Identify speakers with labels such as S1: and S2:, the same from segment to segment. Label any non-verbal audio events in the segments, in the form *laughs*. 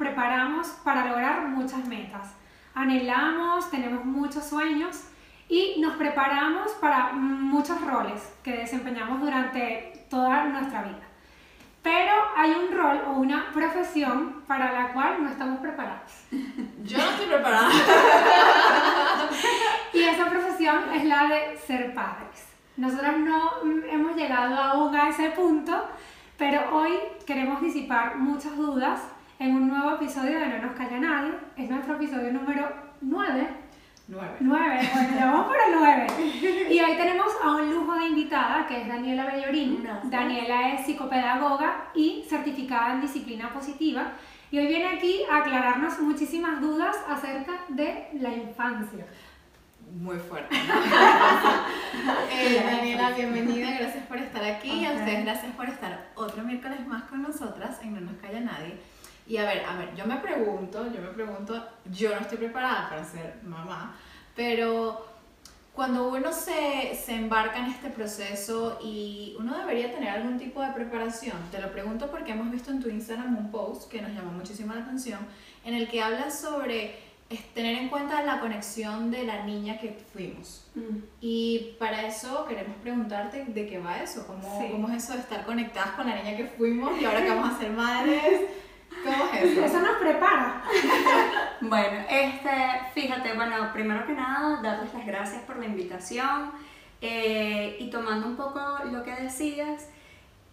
S1: Preparamos para lograr muchas metas. Anhelamos, tenemos muchos sueños y nos preparamos para muchos roles que desempeñamos durante toda nuestra vida. Pero hay un rol o una profesión para la cual no estamos preparados. *laughs*
S2: Yo no estoy preparada. *laughs*
S1: y esa profesión es la de ser padres. Nosotros no hemos llegado aún a ese punto, pero hoy queremos disipar muchas dudas en un nuevo episodio de No nos calla nadie. Es nuestro episodio número 9.
S2: 9.
S1: 9, bueno, ya vamos por el 9. Y hoy tenemos a un lujo de invitada que es Daniela Bellorín. Daniela es psicopedagoga y certificada en disciplina positiva. Y hoy viene aquí a aclararnos muchísimas dudas acerca de la infancia
S2: muy fuerte. *laughs* eh, Daniela, bienvenida, gracias por estar aquí. A ustedes gracias por estar otro miércoles más con nosotras en No nos calla nadie. Y a ver, a ver, yo me pregunto, yo me pregunto, yo no estoy preparada para ser mamá, pero cuando uno se, se embarca en este proceso y uno debería tener algún tipo de preparación, te lo pregunto porque hemos visto en tu Instagram un post que nos llamó muchísimo la atención, en el que hablas sobre tener en cuenta la conexión de la niña que fuimos. Mm. Y para eso queremos preguntarte de qué va eso, ¿Cómo, cómo es eso de estar conectadas con la niña que fuimos y ahora que vamos a ser madres. *laughs* ¿Cómo es eso?
S1: Eso nos prepara.
S3: bueno, este, fíjate, bueno, primero que nada, darles las gracias por la invitación eh, y tomando un poco lo que decías,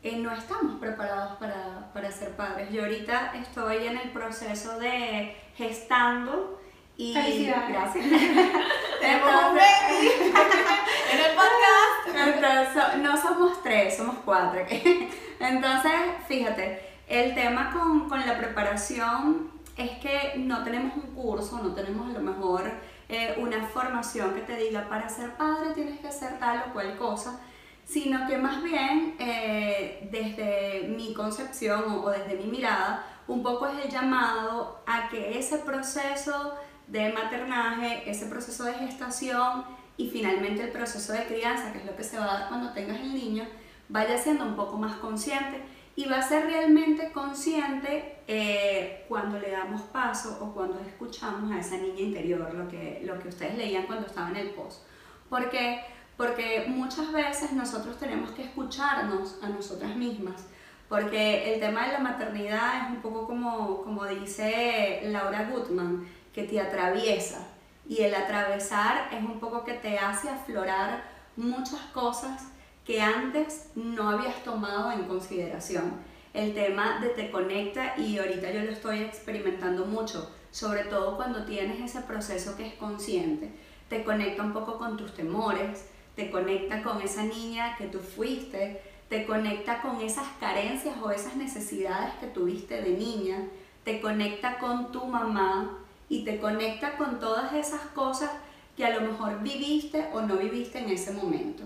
S3: eh, no estamos preparados para, para ser padres. Yo ahorita estoy en el proceso de gestando y
S1: Felicidades.
S3: Gracias. *laughs*
S2: Tenemos un baby *laughs* en el podcast.
S3: Entonces, no somos tres, somos cuatro. *laughs* Entonces, fíjate, el tema con, con, la preparación es que no tenemos un curso, no tenemos a lo mejor eh, una formación que te diga para ser padre tienes que hacer tal o cual cosa, sino que más bien eh, desde mi concepción o, o desde mi mirada, un poco es el llamado a que ese proceso de maternaje, ese proceso de gestación y finalmente el proceso de crianza, que es lo que se va a dar cuando tengas el niño, vaya siendo un poco más consciente y va a ser realmente consciente eh, cuando le damos paso o cuando escuchamos a esa niña interior, lo que, lo que ustedes leían cuando estaba en el post. Porque, porque muchas veces nosotros tenemos que escucharnos a nosotras mismas, porque el tema de la maternidad es un poco como, como dice Laura Gutman, que te atraviesa. Y el atravesar es un poco que te hace aflorar muchas cosas que antes no habías tomado en consideración. El tema de te conecta y ahorita yo lo estoy experimentando mucho, sobre todo cuando tienes ese proceso que es consciente. Te conecta un poco con tus temores, te conecta con esa niña que tú fuiste, te conecta con esas carencias o esas necesidades que tuviste de niña, te conecta con tu mamá, y te conecta con todas esas cosas que a lo mejor viviste o no viviste en ese momento.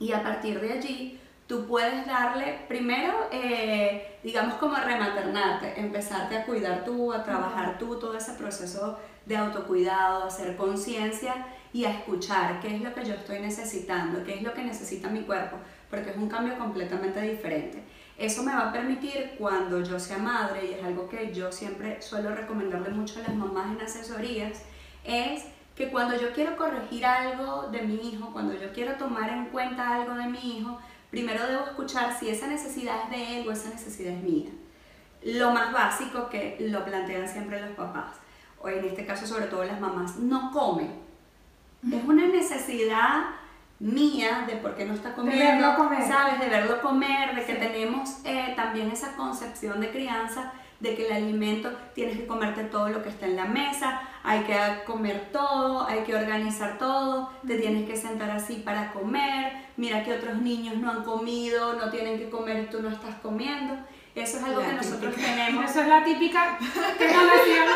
S3: Y a partir de allí, tú puedes darle, primero, eh, digamos como rematernarte, empezarte a cuidar tú, a trabajar tú, todo ese proceso de autocuidado, hacer conciencia y a escuchar qué es lo que yo estoy necesitando, qué es lo que necesita mi cuerpo, porque es un cambio completamente diferente. Eso me va a permitir cuando yo sea madre, y es algo que yo siempre suelo recomendarle mucho a las mamás en asesorías, es que cuando yo quiero corregir algo de mi hijo, cuando yo quiero tomar en cuenta algo de mi hijo, primero debo escuchar si esa necesidad es de él o esa necesidad es mía. Lo más básico que lo plantean siempre los papás, o en este caso sobre todo las mamás, no come. Es una necesidad mía de por qué no está comiendo,
S1: comer.
S3: ¿sabes? De verlo comer, de que tenemos eh, también esa concepción de crianza de que el alimento tienes que comerte todo lo que está en la mesa, hay que comer todo, hay que organizar todo, te tienes que sentar así para comer, mira que otros niños no han comido, no tienen que comer y tú no estás comiendo. Eso es algo que nosotros tenemos.
S1: Eso es la típica que nos decían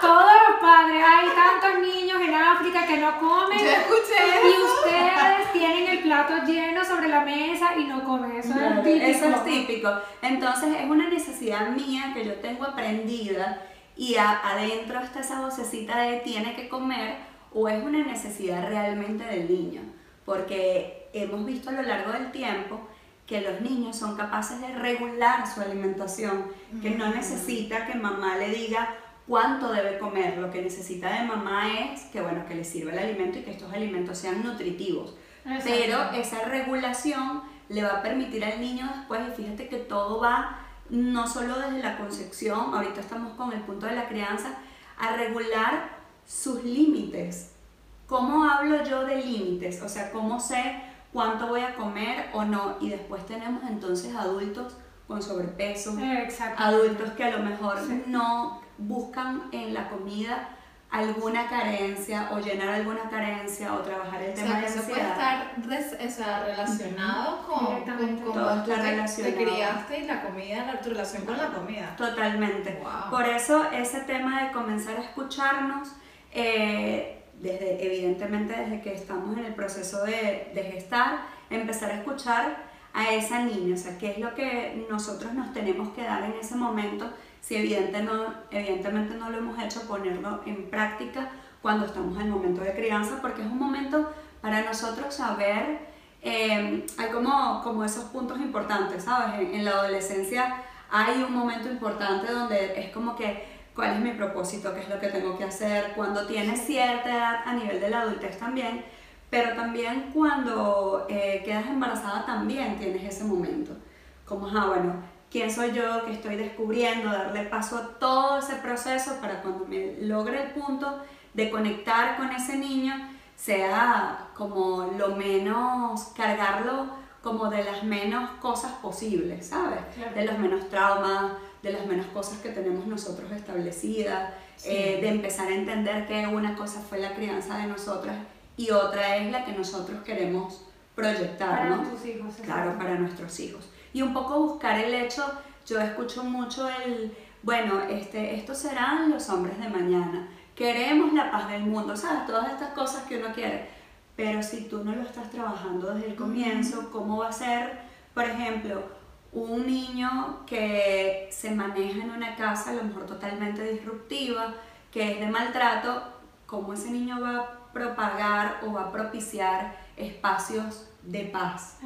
S1: todos los padres. Hay tantos niños en África que no comen.
S2: Yo escuché
S1: Y ustedes tienen el plato lleno sobre la mesa y no comen. Eso es típico.
S3: Eso es típico. Entonces es una necesidad mía que yo tengo aprendida y a- adentro está esa vocecita de tiene que comer o es una necesidad realmente del niño. Porque hemos visto a lo largo del tiempo que los niños son capaces de regular su alimentación, que no necesita que mamá le diga cuánto debe comer, lo que necesita de mamá es que bueno, que le sirva el alimento y que estos alimentos sean nutritivos. Pero esa regulación le va a permitir al niño después, y fíjate que todo va no solo desde la concepción, ahorita estamos con el punto de la crianza, a regular sus límites. ¿Cómo hablo yo de límites? O sea, ¿cómo sé cuánto voy a comer o no? Y después tenemos entonces adultos con sobrepeso, adultos que a lo mejor
S1: Sí.
S3: no buscan en la comida alguna carencia o llenar alguna carencia o trabajar el
S2: O
S3: tema
S2: sea,
S3: de
S2: eso puede estar o sea, relacionado con, con cómo
S3: Todo
S2: tú te, criaste y la comida, la, tu relación con la comida.
S3: Totalmente.
S2: Wow.
S3: Por eso ese tema de comenzar a escucharnos, eh, desde, evidentemente desde que estamos en el proceso de, de gestar, empezar a escuchar a esa niña, o sea, qué es lo que nosotros nos tenemos que dar en ese momento, si evidente no, evidentemente no lo hemos hecho, ponerlo en práctica cuando estamos en el momento de crianza, porque es un momento para nosotros saber, eh, hay como, como esos puntos importantes, ¿sabes? En, en la adolescencia hay un momento importante donde es como que, ¿cuál es mi propósito? ¿Qué es lo que tengo que hacer? Cuando tienes cierta edad a nivel de la adultez también, pero también cuando eh, quedas embarazada también tienes ese momento. Como, ah, bueno, ¿quién soy yo que estoy descubriendo? Darle paso a todo ese proceso para cuando me logre el punto de conectar con ese niño, sea como lo menos, cargarlo como de las menos cosas posibles, ¿sabes?
S1: Claro.
S3: De los menos traumas, de las menos cosas que tenemos nosotros establecidas, eh, de empezar a entender que una cosa fue la crianza de nosotras y otra es la que nosotros queremos proyectar,
S1: Para
S3: ¿no?
S1: tus hijos.
S3: Claro, para nuestros hijos. Y un poco buscar el hecho, yo escucho mucho el, bueno, este, estos serán los hombres de mañana, queremos la paz del mundo, ¿sabes? Todas estas cosas que uno quiere. Pero si tú no lo estás trabajando desde el comienzo, ¿cómo va a ser, por ejemplo, un niño que se maneja en una casa a lo mejor totalmente disruptiva, que es de maltrato, cómo ese niño va a propagar o va a propiciar espacios de paz?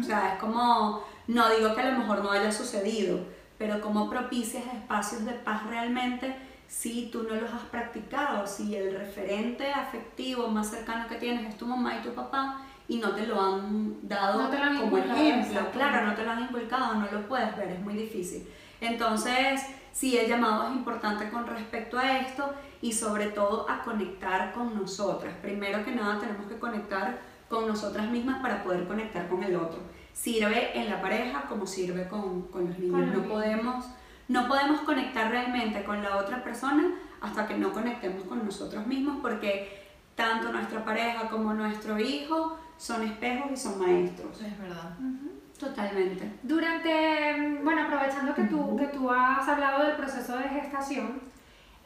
S3: O sea, es como, no digo que a lo mejor no haya sucedido, pero cómo propicias espacios de paz realmente si tú no los has practicado, si el referente afectivo más cercano que tienes es tu mamá y tu papá y no te lo han dado
S1: No han
S3: como ejemplo, claro, no te lo han inculcado, no lo puedes ver, es muy difícil. Entonces, sí, el llamado es importante con respecto a esto y sobre todo a conectar con nosotras. Primero que nada tenemos que conectar con nosotras mismas para poder conectar con el otro. Sirve en la pareja como sirve con, con los niños.
S1: Con los
S3: no,
S1: niños.
S3: podemos, no podemos conectar realmente con la otra persona hasta que no conectemos con nosotros mismos porque tanto nuestra pareja como nuestro hijo son espejos y son maestros.
S2: Es verdad.
S3: Totalmente.
S1: Durante, bueno, aprovechando que tú, que tú has hablado del proceso de gestación,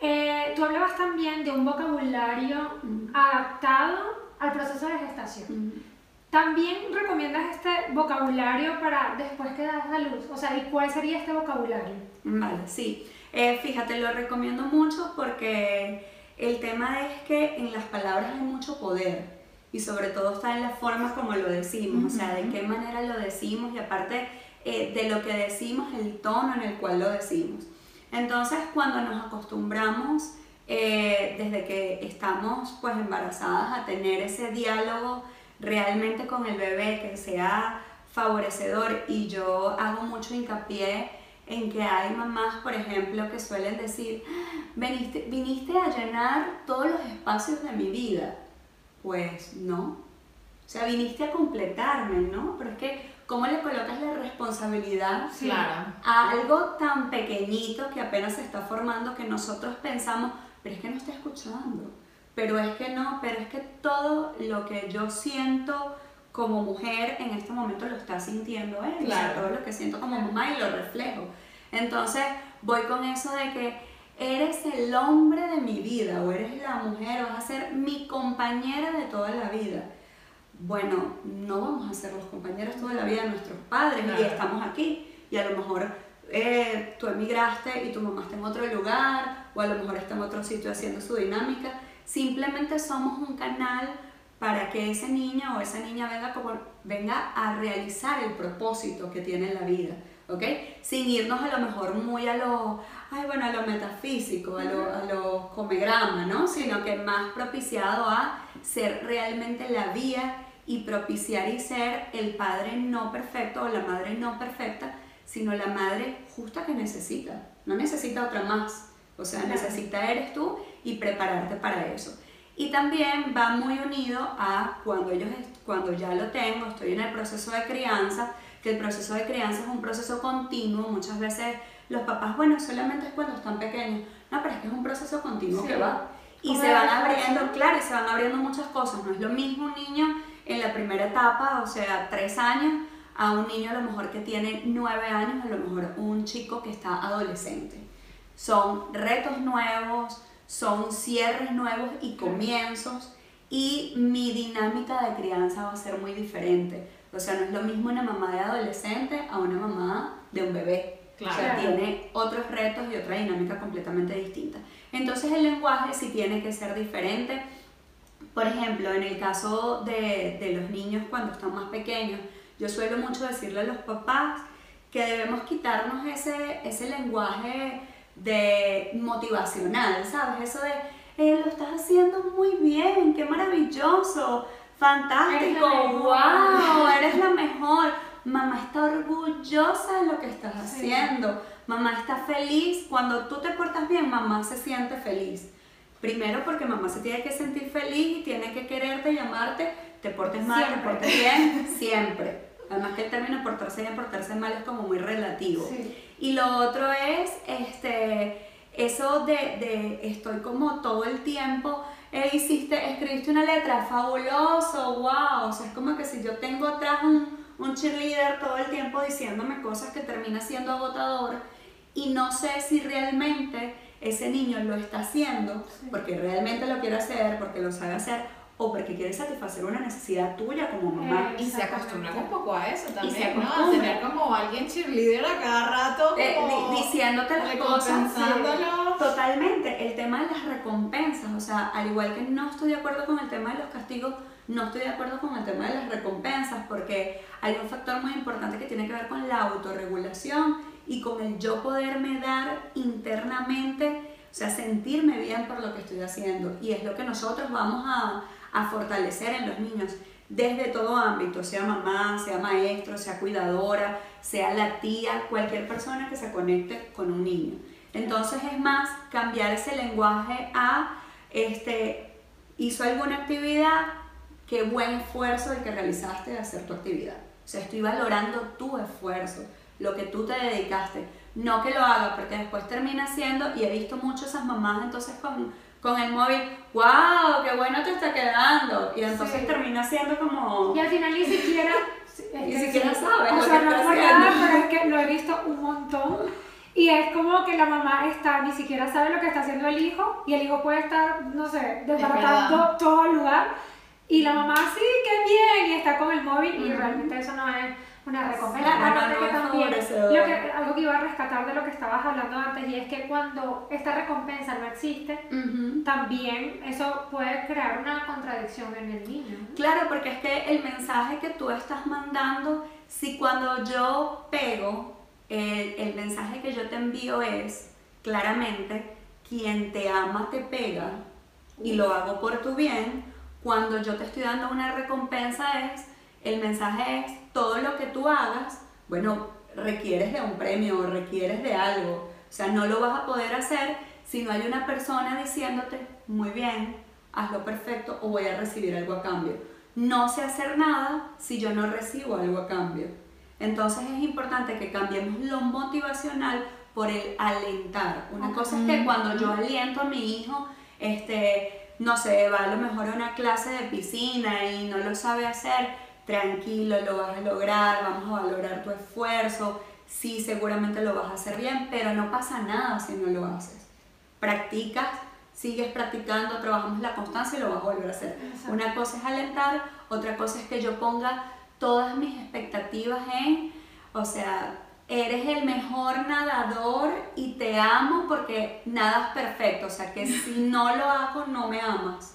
S1: eh, tú hablabas también de un vocabulario adaptado al proceso de gestación. ¿También recomiendas este vocabulario para después que das a luz? O sea, ¿y cuál sería este vocabulario?
S3: Vale, sí. Eh, fíjate, lo recomiendo mucho porque el tema es que en las palabras hay mucho poder y sobre todo está en la forma como lo decimos, o sea, de qué manera lo decimos y aparte eh, de lo que decimos, el tono en el cual lo decimos. Entonces, cuando nos acostumbramos eh, desde que estamos pues embarazadas a tener ese diálogo realmente con el bebé que sea favorecedor y yo hago mucho hincapié en que hay mamás, por ejemplo, que suelen decir, viniste, viniste a llenar todos los espacios de mi vida. Pues no. O sea, viniste a completarme, ¿no? Pero es que, ¿cómo le colocas la responsabilidad
S2: Claro.
S3: a algo tan pequeñito que apenas se está formando que nosotros pensamos, pero es que no está escuchando, pero es que no, pero es que todo lo que yo siento como mujer en este momento lo está sintiendo él, o sea,
S2: Claro.
S3: todo lo que siento como mamá y lo reflejo. Entonces voy con eso de que eres el hombre de mi vida o eres la mujer, vas a ser mi compañera de toda la vida. Bueno, no vamos a ser los compañeros toda la vida de nuestros padres y
S2: Claro.
S3: estamos aquí y a lo mejor eh, tú emigraste y tu mamá está en otro lugar o a lo mejor está en otro sitio haciendo su dinámica. Simplemente somos un canal para que ese niño o esa niña venga, como, venga a realizar el propósito que tiene en la vida, ¿ok? Sin irnos a lo mejor muy a lo, ay, bueno, a lo metafísico, a lo, a lo comegrama, ¿no? Sino que más propiciado a ser realmente la vía y propiciar y ser el padre no perfecto o la madre no perfecta, sino la madre justa que necesita. No necesita otra más. O sea, necesita eres tú y prepararte para eso. Y también va muy unido a cuando, ellos, cuando ya lo tengo, estoy en el proceso de crianza, que el proceso de crianza es un proceso continuo. Muchas veces los papás, bueno, solamente es cuando están pequeños. No, pero es que es un proceso continuo
S1: Sí.
S3: que va. Y se van abriendo, claro, y se van abriendo muchas cosas. No es lo mismo un niño en la primera etapa, o sea, tres años, a un niño a lo mejor que tiene nueve años, a lo mejor un chico que está adolescente. Son retos nuevos, son cierres nuevos y comienzos y mi dinámica de crianza va a ser muy diferente. O sea, no es lo mismo una mamá de adolescente a una mamá de un bebé.
S2: Claro.
S3: O sea, tiene otros retos y otra dinámica completamente distinta. Entonces el lenguaje sí tiene que ser diferente. Por ejemplo, en el caso de, de los niños cuando están más pequeños, yo suelo mucho decirle a los papás que debemos quitarnos ese, ese lenguaje de motivacional, ¿sabes? Eso de, eh, lo estás haciendo muy bien, qué maravilloso, fantástico,
S1: Eres
S3: wow, *laughs* eres la mejor. Mamá está orgullosa de lo que estás haciendo. Mamá está feliz. Cuando tú te portas bien, mamá se siente feliz. Primero porque mamá se tiene que sentir feliz y tiene que quererte y amarte. Te portes mal,
S1: Siempre.
S3: te portes bien, *laughs* siempre. Además que el término portarse bien, portarse mal es como muy relativo.
S1: Sí.
S3: Y lo otro es este, eso de, de estoy como todo el tiempo, eh, hiciste, escribiste una letra, fabuloso, wow. O sea, es como que si yo tengo atrás un, un cheerleader todo el tiempo diciéndome cosas que termina siendo agotador y no sé si realmente ese niño lo está haciendo porque realmente lo quiere hacer, porque lo sabe hacer o porque quiere satisfacer una necesidad tuya como mamá.
S2: Y se acostumbran un poco a eso
S3: se
S2: también, ¿no? A
S3: acostumbran.
S2: tener como alguien cheerleader a cada rato,
S3: Eh,
S2: como
S3: diciéndote las cosas. Totalmente, el tema de las recompensas, o sea, al igual que no estoy de acuerdo con el tema de los castigos, no estoy de acuerdo con el tema de las recompensas, porque hay un factor muy importante que tiene que ver con la autorregulación y con el yo poderme dar internamente, o sea, sentirme bien por lo que estoy haciendo. Y es lo que nosotros vamos a, a fortalecer en los niños desde todo ámbito, sea mamá, sea maestro, sea cuidadora, sea la tía, cualquier persona que se conecte con un niño. Entonces es más cambiar ese lenguaje a, este, hizo alguna actividad, qué buen esfuerzo el que realizaste de hacer tu actividad. O sea, estoy valorando tu esfuerzo, lo que tú te dedicaste. No que lo haga, porque después termina siendo, y he visto mucho esas mamás entonces con, con el móvil, wow, qué bueno te está quedando. Y entonces
S1: Sí.
S3: termina siendo como...
S1: Y al final ni siquiera.
S3: Ni siquiera sabes
S1: O
S3: lo
S1: sea,
S3: que
S1: no
S3: está
S1: es pero es que lo he visto un montón. Y es como que la mamá está, ni siquiera sabe lo que está haciendo el hijo. Y el hijo puede estar, no sé, desbaratando todo el lugar. Y la mamá, sí, qué bien. Y está con el móvil. Y realmente eso no es una recompensa.
S3: Claro,
S1: Aparte
S3: no
S1: que también, lo que, algo que iba a rescatar de lo que estabas hablando antes. Y es que cuando esta recompensa no existe,
S3: Ujú.
S1: también eso puede crear una contradicción en el niño.
S3: Claro, porque es que el mensaje que tú estás mandando, si cuando yo pego, el, el mensaje que yo te envío es claramente, quien te ama te pega y lo hago por tu bien, cuando yo te estoy dando una recompensa es, el mensaje es, todo lo que tú hagas, bueno, requieres de un premio o requieres de algo, o sea, no lo vas a poder hacer si no hay una persona diciéndote, muy bien, hazlo perfecto o voy a recibir algo a cambio. no sé hacer nada si yo no recibo algo a cambio. Entonces es importante que cambiemos lo motivacional por el alentar. Una cosa es que cuando yo aliento a mi hijo, este, no sé, va a lo mejor a una clase de piscina y no lo sabe hacer, tranquilo, lo vas a lograr, vamos a valorar tu esfuerzo, sí, seguramente lo vas a hacer bien, pero no pasa nada si no lo haces. Practicas, sigues practicando, trabajamos la constancia y lo vas a volver a hacer. Una cosa es alentar, otra cosa es que yo ponga todas mis expectativas en, o sea, eres el mejor nadador y te amo porque nadas perfecto, o sea, que *laughs* si no lo hago no me amas.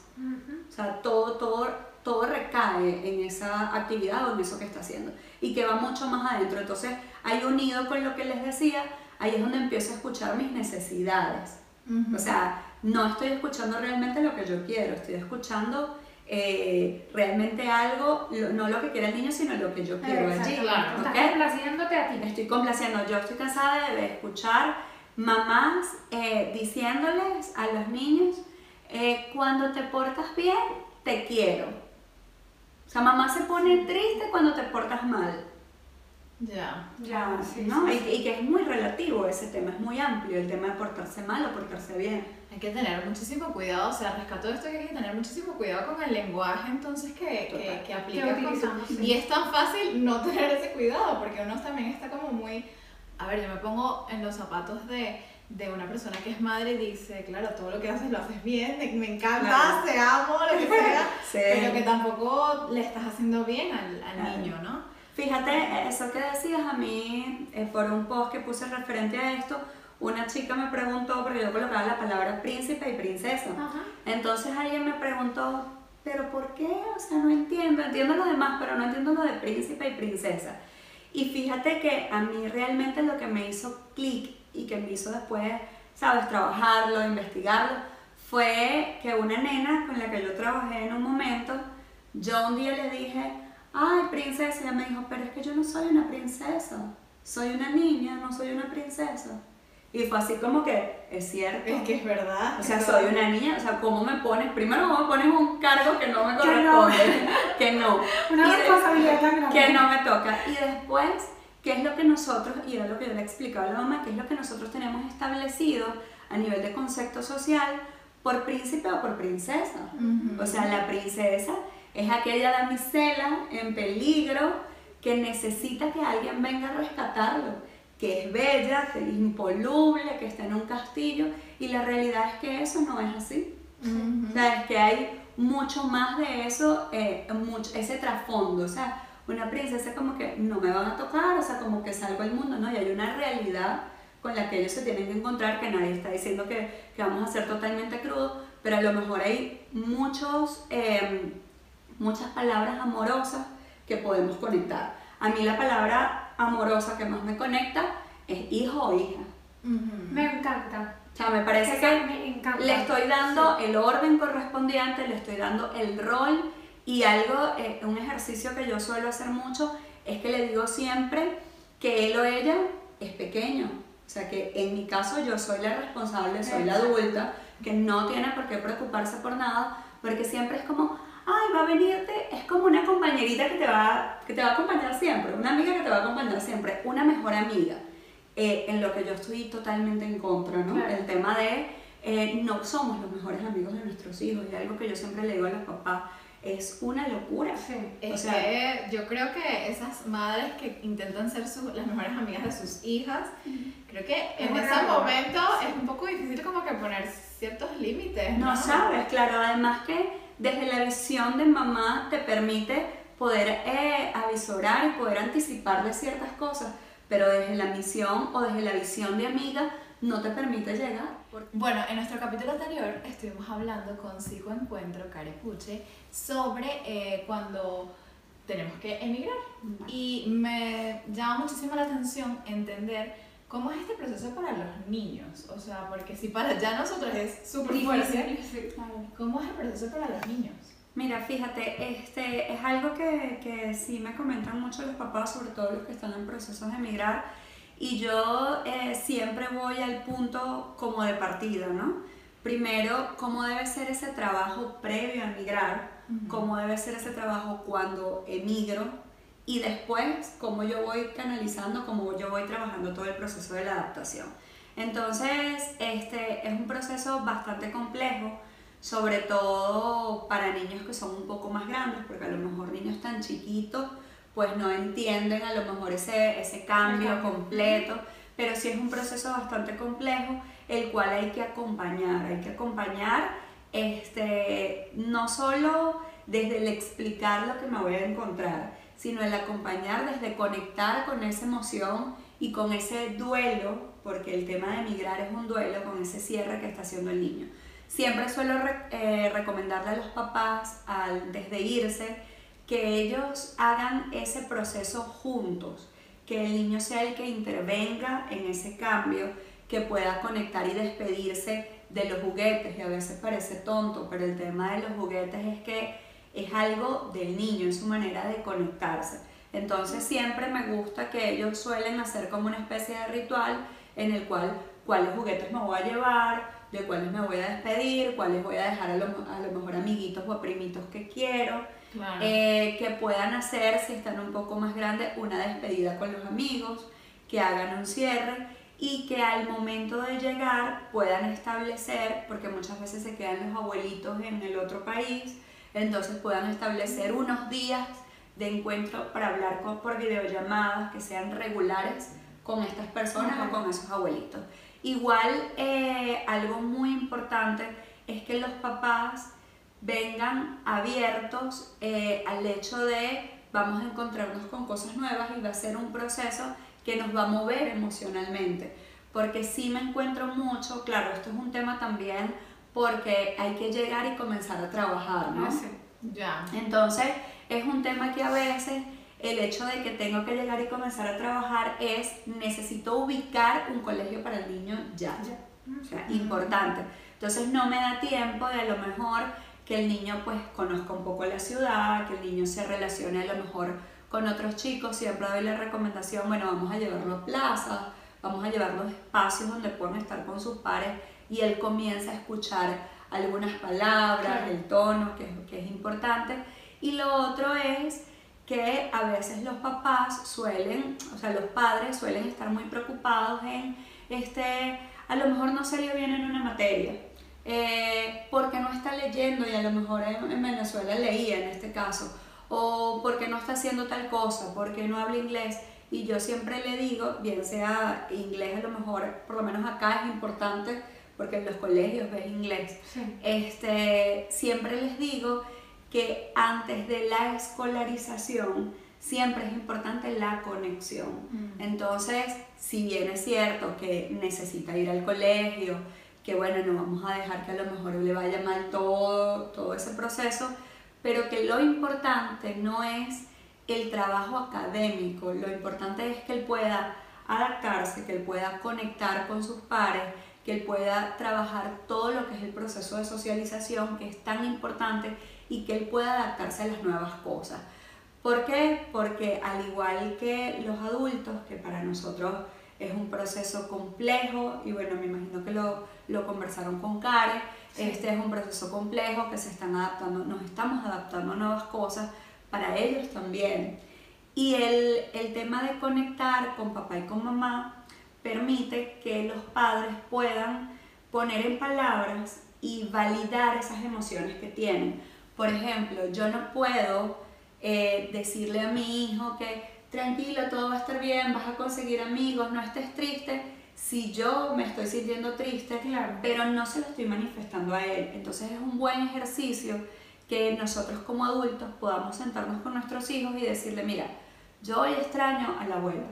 S3: O sea, todo, todo, todo recae en esa actividad o en eso que está haciendo y que va mucho más adentro. Entonces, hay unido con lo que les decía, ahí es donde empiezo a escuchar mis necesidades. O sea, no estoy escuchando realmente lo que yo quiero, estoy escuchando eh, realmente algo, no lo que quiere el niño, sino lo que yo quiero allí.
S1: Claro. Estás complaciéndote a ti.
S3: Estoy complaciendo. Yo estoy cansada de, escuchar mamás eh, diciéndoles a los niños, eh, cuando te portas bien, te quiero. O sea, mamá se pone triste cuando te portas mal.
S2: Ya.
S3: Ya, ¿no? y, que es muy relativo ese tema, es muy amplio el tema de portarse mal o portarse bien.
S2: Hay que tener muchísimo cuidado, o sea, rescato esto que hay que tener muchísimo cuidado con el lenguaje entonces que, que, que aplica. Y es tan fácil no tener ese cuidado, porque uno también está como muy... A ver, yo me pongo en los zapatos de, de una persona que es madre dice, claro, todo lo que haces lo haces bien, me encanta, te amo, lo que sea, *laughs* pero que tampoco le estás haciendo bien al, al niño, ¿no?
S3: Fíjate, eso que decías a mí, eh, por un post que puse referente a esto, una chica me preguntó, porque yo colocaba la palabra príncipe y princesa. Entonces alguien me preguntó, ¿pero por qué? O sea, no entiendo, entiendo lo demás, pero no entiendo lo de príncipe y princesa. Y fíjate que a mí realmente lo que me hizo clic y que me hizo después, sabes, trabajarlo, investigarlo, fue que una nena con la que yo trabajé en un momento, yo un día le dije, ay, princesa, ella me dijo, pero es que yo no soy una princesa, soy una niña, no soy una princesa. Y fue así como que, es cierto.
S2: Es que es verdad.
S3: O sea, soy una niña, o sea, ¿cómo me pones? Primero, ¿cómo me pones un cargo que no me corresponde? Que no. *laughs*
S1: Una responsabilidad tan grande.
S3: Que no me toca. Y después, ¿qué es lo que nosotros, y era lo que yo le explicaba a la mamá, qué es lo que nosotros tenemos establecido a nivel de concepto social por príncipe o por princesa? O sea, la princesa es aquella damisela en peligro que necesita que alguien venga a rescatarlo que es bella, que es impoluble, que está en un castillo, y la realidad es que eso no es así. O sea, es que hay mucho más de eso, eh, mucho, ese trasfondo, o sea, una princesa como que no me van a tocar, o sea, como que salgo al mundo, ¿no? Y hay una realidad con la que ellos se tienen que encontrar, que nadie está diciendo que, que vamos a ser totalmente crudos, pero a lo mejor hay muchos, em, muchas palabras amorosas que podemos conectar. A mí la palabra amorosa que más me conecta es hijo o hija.
S1: Me encanta.
S3: O sea, me parece que le estoy dando el orden correspondiente, le estoy dando el rol y algo, eh, un ejercicio que yo suelo hacer mucho es que le digo siempre que él o ella es pequeño. O sea, que en mi caso yo soy la responsable, soy la adulta, que no tiene por qué preocuparse por nada, porque siempre es como, ay, va a venirte, es como una compañerita que te va, que te va a acompañar siempre, una amiga que te va a acompañar siempre, una mejor amiga, eh, en lo que yo estoy totalmente en contra, ¿no? El tema de eh, no somos los mejores amigos de nuestros hijos, y algo que yo siempre le digo a los papás, es una locura.
S2: Sí. o sea, que yo creo que esas madres que intentan ser las mejores amigas de sus hijas, creo que en ese momento es un poco difícil como que poner ciertos límites.
S3: No, no sabes, claro, además que desde la visión de mamá te permite poder eh, avisorar y poder anticipar de ciertas cosas, pero desde la misión o desde la visión de amiga no te permite llegar.
S2: Bueno, en nuestro capítulo anterior estuvimos hablando con Psicoencuentro Carepuche sobre eh, cuando tenemos que emigrar. Y me llama muchísimo la atención entender ¿Cómo es este proceso para los niños? O sea, porque si para ya nosotros es súper fuerte, ¿cómo es el proceso para los niños?
S3: Mira, fíjate, este, es algo que, que sí me comentan mucho los papás, sobre todo los que están en procesos de emigrar, y yo eh, siempre voy al punto como de partida, ¿no? Primero, cómo debe ser ese trabajo previo a emigrar, cómo debe ser ese trabajo cuando emigro y después cómo yo voy canalizando, cómo yo voy trabajando todo el proceso de la adaptación. Entonces, este es un proceso bastante complejo, sobre todo para niños que son un poco más grandes, porque a lo mejor niños tan chiquitos pues no entienden a lo mejor ese, ese cambio completo, pero sí es un proceso bastante complejo, el cual hay que acompañar, hay que acompañar este, no solo desde el explicar lo que me voy a encontrar, sino el acompañar desde conectar con esa emoción y con ese duelo, porque el tema de emigrar es un duelo, con ese cierre que está haciendo el niño. Siempre suelo eh, recomendarle a los papás al, desde irse que ellos hagan ese proceso juntos, que el niño sea el que intervenga en ese cambio, que pueda conectar y despedirse de los juguetes. Y a veces parece tonto, pero el tema de los juguetes es que es algo del niño, es su manera de conectarse. Entonces siempre me gusta que ellos suelen hacer como una especie de ritual en el cual cuáles juguetes me voy a llevar, de cuáles me voy a despedir, cuáles voy a dejar a lo, a lo mejor amiguitos o primitos que quiero, eh, que puedan hacer, si están un poco más grandes, una despedida con los amigos, que hagan un cierre y que al momento de llegar puedan establecer, porque muchas veces se quedan los abuelitos en el otro país, entonces puedan establecer unos días de encuentro para hablar con, por videollamadas que sean regulares con estas personas o con esos abuelitos. Igual, eh, algo muy importante es que los papás vengan abiertos eh, al hecho de vamos a encontrarnos con cosas nuevas y va a ser un proceso que nos va a mover emocionalmente. Porque sí me encuentro mucho, claro, esto es un tema también porque hay que llegar y comenzar a trabajar, ¿no?
S2: Sí, ya.
S3: Entonces, es un tema que a veces el hecho de que tengo que llegar y comenzar a trabajar es necesito ubicar un colegio para el niño ya. O sea, importante. Entonces no me da tiempo de a lo mejor que el niño pues conozca un poco la ciudad, que el niño se relacione a lo mejor con otros chicos. Siempre doy la recomendación, bueno, vamos a llevarlo a plazas, vamos a llevarlo a espacios donde puedan estar con sus pares y él comienza a escuchar algunas palabras, el tono, que, que es importante. Y lo otro es que a veces los papás suelen, o sea, los padres suelen estar muy preocupados en, este, a lo mejor no salió bien en una materia, eh, porque no está leyendo y a lo mejor en, Venezuela leía en este caso, o porque no está haciendo tal cosa, porque no habla inglés. Y yo siempre le digo, bien sea inglés a lo mejor, por lo menos acá es importante, porque en los colegios ves inglés, este, siempre les digo que antes de la escolarización siempre es importante la conexión. Mm. Entonces, si bien es cierto que necesita ir al colegio, que bueno, no vamos a dejar que a lo mejor le vaya mal todo, todo ese proceso, pero que lo importante no es el trabajo académico, lo importante es que él pueda adaptarse, que él pueda conectar con sus pares, que él pueda trabajar todo lo que es el proceso de socialización, que es tan importante y que él pueda adaptarse a las nuevas cosas. ¿Por qué? Porque al igual que los adultos, que para nosotros es un proceso complejo, y bueno, me imagino que lo, lo conversaron con Karen, este es un proceso complejo que se están adaptando, nos estamos adaptando a nuevas cosas, para ellos también. Y el, el tema de conectar con papá y con mamá permite que los padres puedan poner en palabras y validar esas emociones que tienen por ejemplo, yo no puedo eh, decirle a mi hijo que tranquilo, todo va a estar bien, vas a conseguir amigos, no estés triste, si yo me estoy sintiendo triste,
S1: claro.
S3: pero no se lo estoy manifestando a él. Entonces es un buen ejercicio que nosotros como adultos podamos sentarnos con nuestros hijos y decirle, mira, yo hoy extraño a la abuela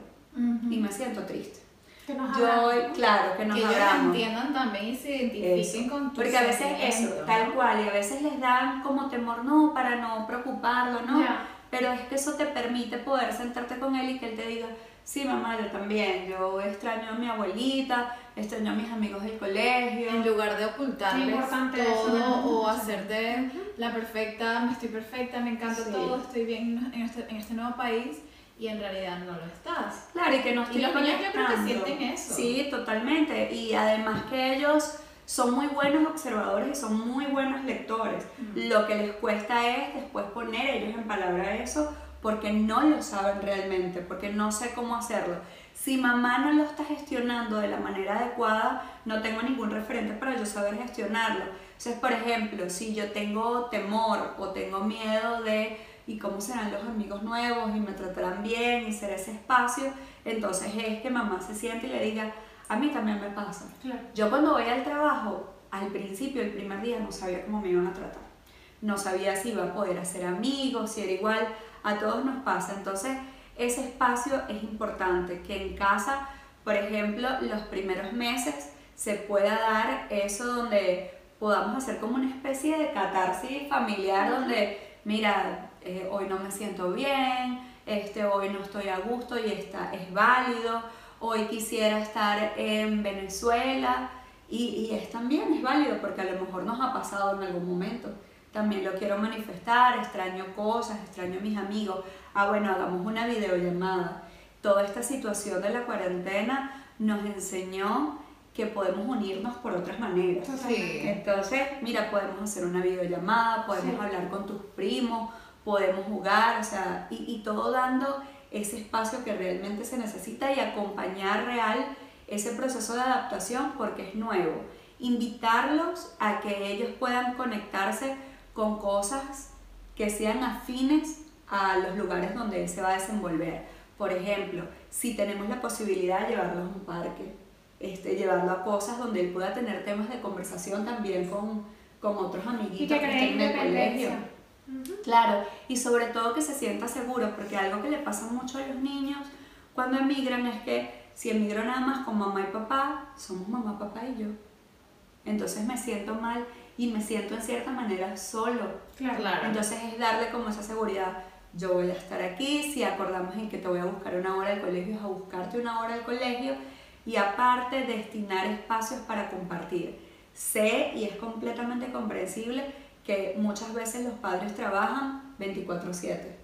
S3: y me siento triste yo, claro, que nos
S2: que
S3: abramos.
S2: entiendan también y se identifiquen con tu
S3: Porque a veces eso, tal cual, y a veces les dan como temor, no, para no preocuparlo, ¿no? Pero es que eso te permite poder sentarte con él y que él te diga, sí, mamá, yo también, yo extraño a mi abuelita, extraño a mis amigos del colegio.
S2: En lugar de ocultarles todo o hacerte la perfecta, me estoy perfecta, me encanta todo, estoy bien en este, en este nuevo país y en realidad no lo estás.
S3: Claro, y que no estoy
S2: Y los niños yo creo que sienten eso.
S3: Sí, totalmente. Y además que ellos son muy buenos observadores y son muy buenos lectores. Lo que les cuesta es después poner ellos en palabra eso porque no lo saben realmente, porque no sé cómo hacerlo. Si mamá no lo está gestionando de la manera adecuada, no tengo ningún referente para yo saber gestionarlo. Entonces, por ejemplo, si yo tengo temor o tengo miedo de y cómo serán los amigos nuevos y me tratarán bien y será ese espacio, entonces es que mamá se siente y le diga, a mí también me pasa. Yo cuando voy al trabajo, al principio, el primer día, no sabía cómo me iban a tratar. No sabía si iba a poder hacer amigos, si era igual, a todos nos pasa. Entonces, ese espacio es importante, que en casa, por ejemplo, los primeros meses se pueda dar eso donde podamos hacer como una especie de catarsis familiar donde, mira, eh, hoy no me siento bien, este, hoy no estoy a gusto y está, es válido, hoy quisiera estar en Venezuela y, y es también, es válido porque a lo mejor nos ha pasado en algún momento. También lo quiero manifestar, extraño cosas, extraño a mis amigos. Ah, bueno, hagamos una videollamada. Toda esta situación de la cuarentena nos enseñó que podemos unirnos por otras maneras. Entonces, mira, podemos hacer una videollamada, podemos hablar con tus primos, podemos jugar, o sea, y, y todo dando ese espacio que realmente se necesita y acompañar real ese proceso de adaptación porque es nuevo. Invitarlos a que ellos puedan conectarse con cosas que sean afines a los lugares donde él se va a desenvolver. Por ejemplo, si tenemos la posibilidad de llevarlo a un parque, este, llevarlo a cosas donde él pueda tener temas de conversación también con, con otros amiguitos
S1: que, estén en el colegio.
S3: Claro, y sobre todo que se sienta seguro, porque algo que le pasa mucho a los niños cuando emigran es que si emigro nada más con mamá y papá, somos mamá, papá y yo. Entonces me siento mal y me siento en cierta manera solo.
S2: Claro.
S3: Entonces es darle como esa seguridad. Yo voy a estar aquí, si acordamos en que te voy a buscar una hora al colegio, es a buscarte una hora al colegio y aparte destinar espacios para compartir. Sé y es completamente comprensible que muchas veces los padres trabajan 24/7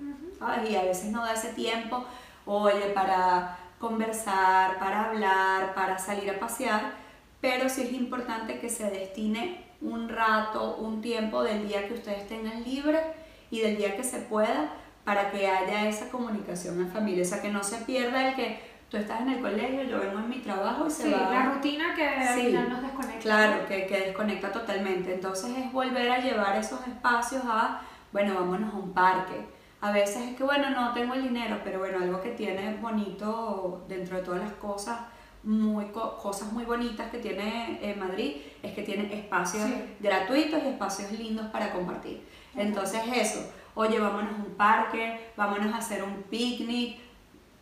S3: y a veces no da ese tiempo, oye, para conversar, para hablar, para salir a pasear, pero sí es importante que se destine un rato, un tiempo del día que ustedes tengan libre y del día que se pueda para que haya esa comunicación en familia, o sea, que no se pierda el que tú estás en el colegio, yo vengo en mi trabajo y se
S1: sí,
S3: va...
S1: la rutina que al final nos desconecta.
S3: Claro, que, que desconecta totalmente, entonces es volver a llevar esos espacios a, bueno, vámonos a un parque, a veces es que, bueno, no tengo el dinero, pero bueno, algo que tiene bonito dentro de todas las cosas muy cosas muy bonitas que tiene eh, Madrid es que tiene espacios gratuitos y espacios lindos para compartir. Entonces eso, oye, vámonos a un parque, vámonos a hacer un picnic,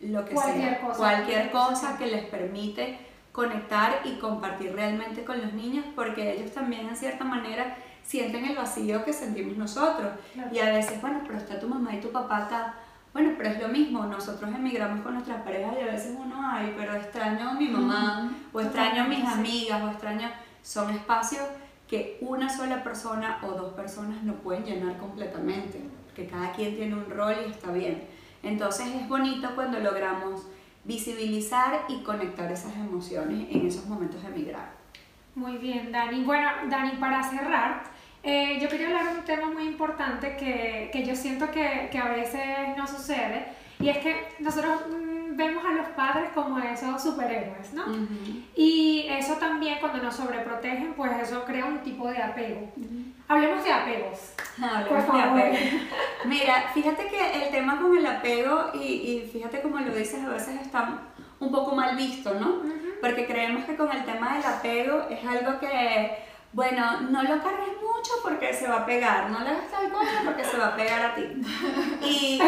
S3: lo que
S1: cualquier
S3: sea,
S1: cosa,
S3: cualquier cosa que les permite conectar y compartir realmente con los niños porque ellos también en cierta manera sienten el vacío que sentimos nosotros. Y a veces, bueno, pero está tu mamá y tu papá acá bueno, pero es lo mismo, nosotros emigramos con nuestras parejas y a veces uno, ay, pero extraño a mi mamá, o extraño a mis amigas, o extraño... Son espacios que una sola persona o dos personas no pueden llenar completamente, porque cada quien tiene un rol y está bien. Entonces es bonito cuando logramos visibilizar y conectar esas emociones en esos momentos de emigrar.
S1: Muy bien, Dani. Bueno, Dani, para cerrar, eh, yo quería hablar de un tema muy importante que, que yo siento que, que, a veces no sucede y es que nosotros mm, vemos a los padres como esos superhéroes, ¿no? Y eso también cuando nos sobreprotegen, pues eso crea un tipo de apego. Hablemos de apegos.
S3: Hablemos de apego. *laughs* Mira, fíjate que el tema con el apego y, y fíjate como lo dices, a veces está un poco mal visto, ¿no? Porque creemos que con el tema del apego es algo que bueno, no lo cargues mucho porque se va a pegar, no le hagas tal cosa porque se va a pegar a ti. Y,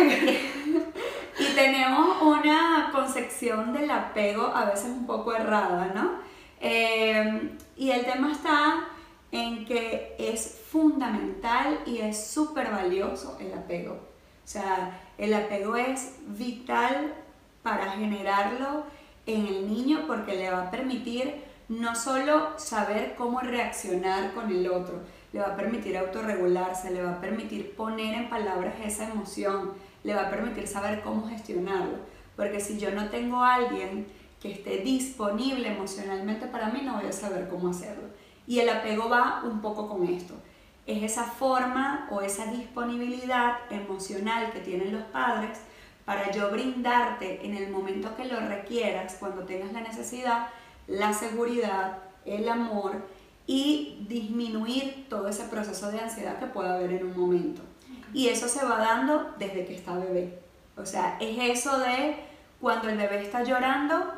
S3: y tenemos una concepción del apego a veces un poco errada, ¿no? Eh, y el tema está en que es fundamental y es súper valioso el apego. O sea, el apego es vital para generarlo en el niño porque le va a permitir no solo saber cómo reaccionar con el otro, le va a permitir autorregularse, le va a permitir poner en palabras esa emoción, le va a permitir saber cómo gestionarlo. Porque si yo no tengo a alguien que esté disponible emocionalmente para mí, no voy a saber cómo hacerlo. Y el apego va un poco con esto. Es esa forma o esa disponibilidad emocional que tienen los padres para yo brindarte en el momento que lo requieras, cuando tengas la necesidad, la seguridad, el amor y disminuir todo ese proceso de ansiedad que pueda haber en un momento. Y eso se va dando desde que está bebé. O sea, es eso de cuando el bebé está llorando,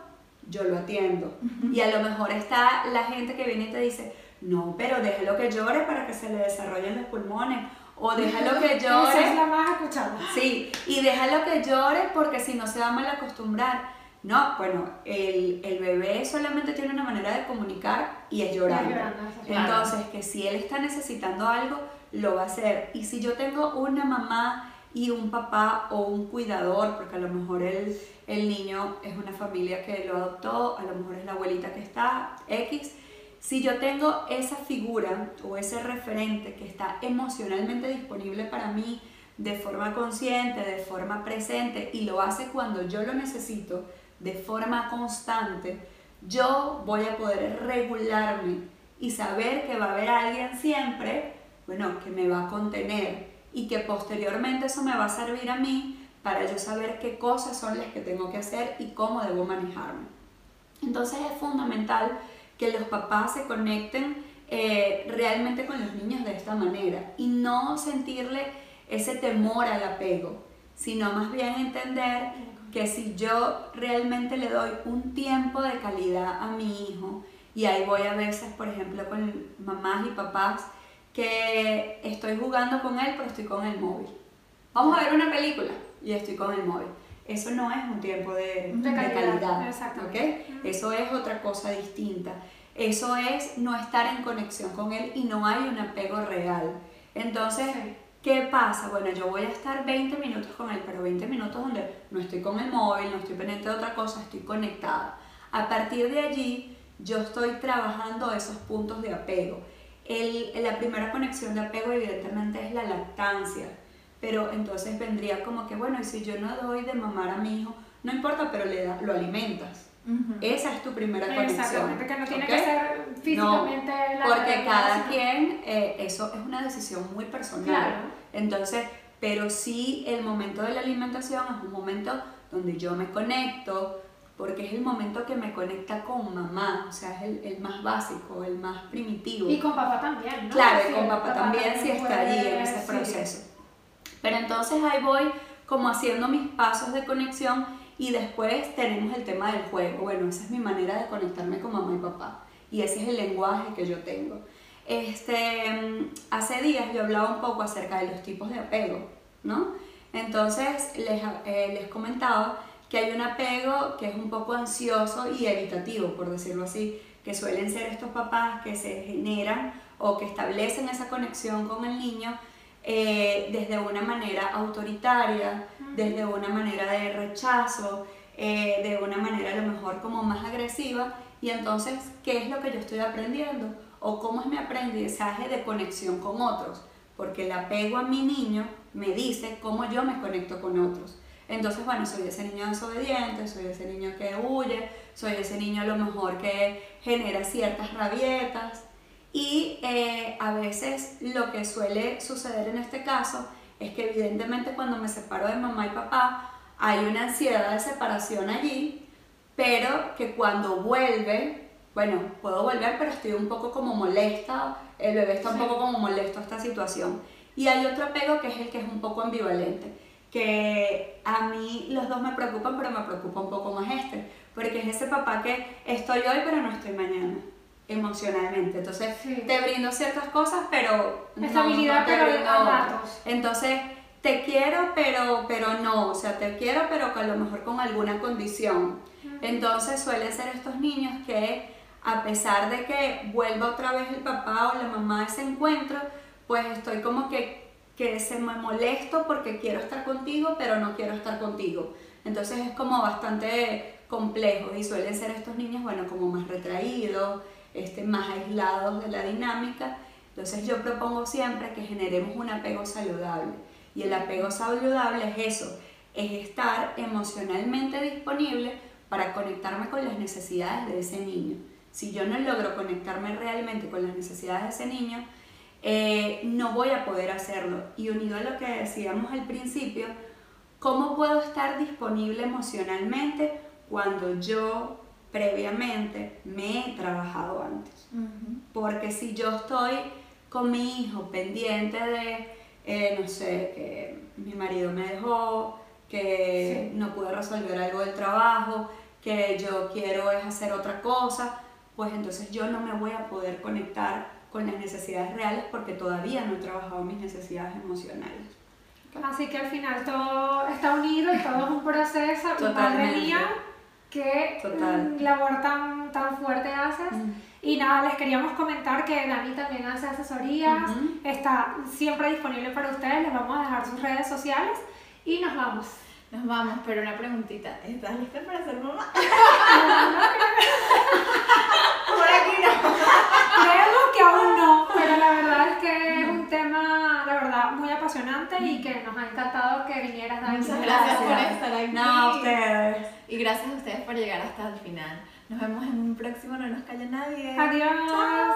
S3: yo lo atiendo. Y a lo mejor está la gente que viene y te dice, no, pero déjalo que llore para que se le desarrollen los pulmones. O déjalo que llore. *laughs*
S1: Esa es la más escuchada.
S3: Sí, y déjalo que llore porque si no se va a mal acostumbrar. No, bueno, el, el, bebé solamente tiene una manera de comunicar y es llorando. Entonces, que si él está necesitando algo, lo va a hacer. Y si yo tengo una mamá y un papá o un cuidador, porque a lo mejor el, el niño es una familia que lo adoptó, a lo mejor es la abuelita que está, X, si yo tengo esa figura o ese referente que está emocionalmente disponible para mí de forma consciente, de forma presente y lo hace cuando yo lo necesito de forma constante, yo voy a poder regularme y saber que va a haber alguien siempre, bueno, que me va a contener y que posteriormente eso me va a servir a mí para yo saber qué cosas son las que tengo que hacer y cómo debo manejarme. Entonces es fundamental que los papás se conecten eh, realmente con los niños de esta manera y no sentirle ese temor al apego, sino más bien entender que si yo realmente le doy un tiempo de calidad a mi hijo, y ahí voy a veces, por ejemplo, con mamás y papás, que estoy jugando con él, pero estoy con el móvil. Vamos a ver una película y estoy con el móvil. Eso no es un tiempo de, de calidad, Eso es otra cosa distinta. Eso es no estar en conexión con él y no hay un apego real. Entonces, ¿qué pasa? Bueno, yo voy a estar 20 minutos con él, pero 20 minutos donde no estoy con el móvil, no estoy pendiente de otra cosa, estoy conectada. A partir de allí, yo estoy trabajando esos puntos de apego. El, la primera conexión de apego evidentemente es la lactancia, pero entonces vendría como que, bueno, y si yo no doy de mamar a mi hijo, no importa, pero le da, lo alimentas. Esa es tu primera conexión.
S1: Exactamente, que no tiene que ser físicamente
S3: no, Porque cada quien, eh, eso es una decisión muy personal. Claro. Entonces, pero sí el momento de la alimentación es un momento donde yo me conecto, porque es el momento que me conecta con mamá, o sea, es el, el más básico, el más primitivo.
S1: Y con papá también, ¿no?
S3: Claro, y con papá, también si está allí en ese proceso. Pero entonces ahí voy como haciendo mis pasos de conexión y después tenemos el tema del juego. Bueno, esa es mi manera de conectarme con mamá y papá. Y ese es el lenguaje que yo tengo. Este, hace días yo hablaba un poco acerca de los tipos de apego, ¿no? Entonces les, eh, les comentaba que hay un apego que es un poco ansioso y evitativo, por decirlo así, que suelen ser estos papás que se generan o que establecen esa conexión con el niño eh, desde una manera autoritaria, desde una manera de rechazo, eh, de una manera a lo mejor como más agresiva. Y entonces, ¿qué es lo que yo estoy aprendiendo? ¿O cómo es mi aprendizaje de conexión con otros? Porque el apego a mi niño me dice cómo yo me conecto con otros. Entonces, bueno, soy ese niño desobediente, soy ese niño que huye, soy ese niño a lo mejor que genera ciertas rabietas. Y eh, a veces lo que suele suceder en este caso es que evidentemente cuando me separo de mamá y papá hay una ansiedad de separación allí, pero que cuando vuelve, bueno, puedo volver, pero estoy un poco como molesta, el bebé está un poco como molesto a esta situación. Y hay otro apego que es el que es un poco ambivalente, que a mí los dos me preocupan, pero me preocupa un poco más este, porque es ese papá que estoy hoy, pero no estoy mañana emocionalmente. Entonces, te brindo ciertas cosas, pero
S1: estabilidad, pero ratos.
S3: Entonces, te quiero, pero, pero no, o sea, te quiero, pero a lo mejor con alguna condición. Entonces, suelen ser estos niños que, a pesar de que vuelva otra vez el papá o la mamá a ese encuentro, pues estoy como que, que se me molesto porque quiero estar contigo, pero no quiero estar contigo. Entonces, es como bastante complejo y suelen ser estos niños, bueno, como más retraídos este, más aislados de la dinámica. Entonces yo propongo siempre que generemos un apego saludable. Y el apego saludable es eso, es estar emocionalmente disponible para conectarme con las necesidades de ese niño. si yo no logro conectarme realmente con las necesidades de ese niño, eh, no voy a poder hacerlo. Y unido a lo que decíamos al principio, ¿cómo puedo estar disponible emocionalmente cuando yo previamente me he trabajado antes? Porque si yo estoy con mi hijo pendiente de, eh, no sé, que mi marido me dejó, que no pude resolver algo del trabajo, que yo quiero es hacer otra cosa, pues entonces yo no me voy a poder conectar con las necesidades reales porque todavía no he trabajado mis necesidades emocionales.
S1: Así que al final todo está unido y todo es un proceso.
S3: Totalmente.
S1: Qué
S3: Total.
S1: labor tan, tan fuerte haces.
S3: Mm.
S1: Y nada, les queríamos comentar que Dani también hace asesorías, está siempre disponible para ustedes, les vamos a dejar sus redes sociales y nos vamos.
S2: Nos vamos, pero una preguntita. ¿Estás lista para ser mamá? *laughs* *laughs* Por aquí no.
S1: Verdad, muy apasionante y que nos ha encantado que vinieras, Dani.
S2: Muchas gracias por estar aquí.
S3: No, a ustedes.
S2: Y gracias a ustedes por llegar hasta el final. Nos vemos en un próximo No nos calla nadie.
S1: Adiós.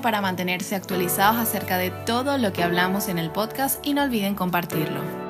S4: para mantenerse actualizados acerca de todo lo que hablamos en el podcast y no olviden compartirlo.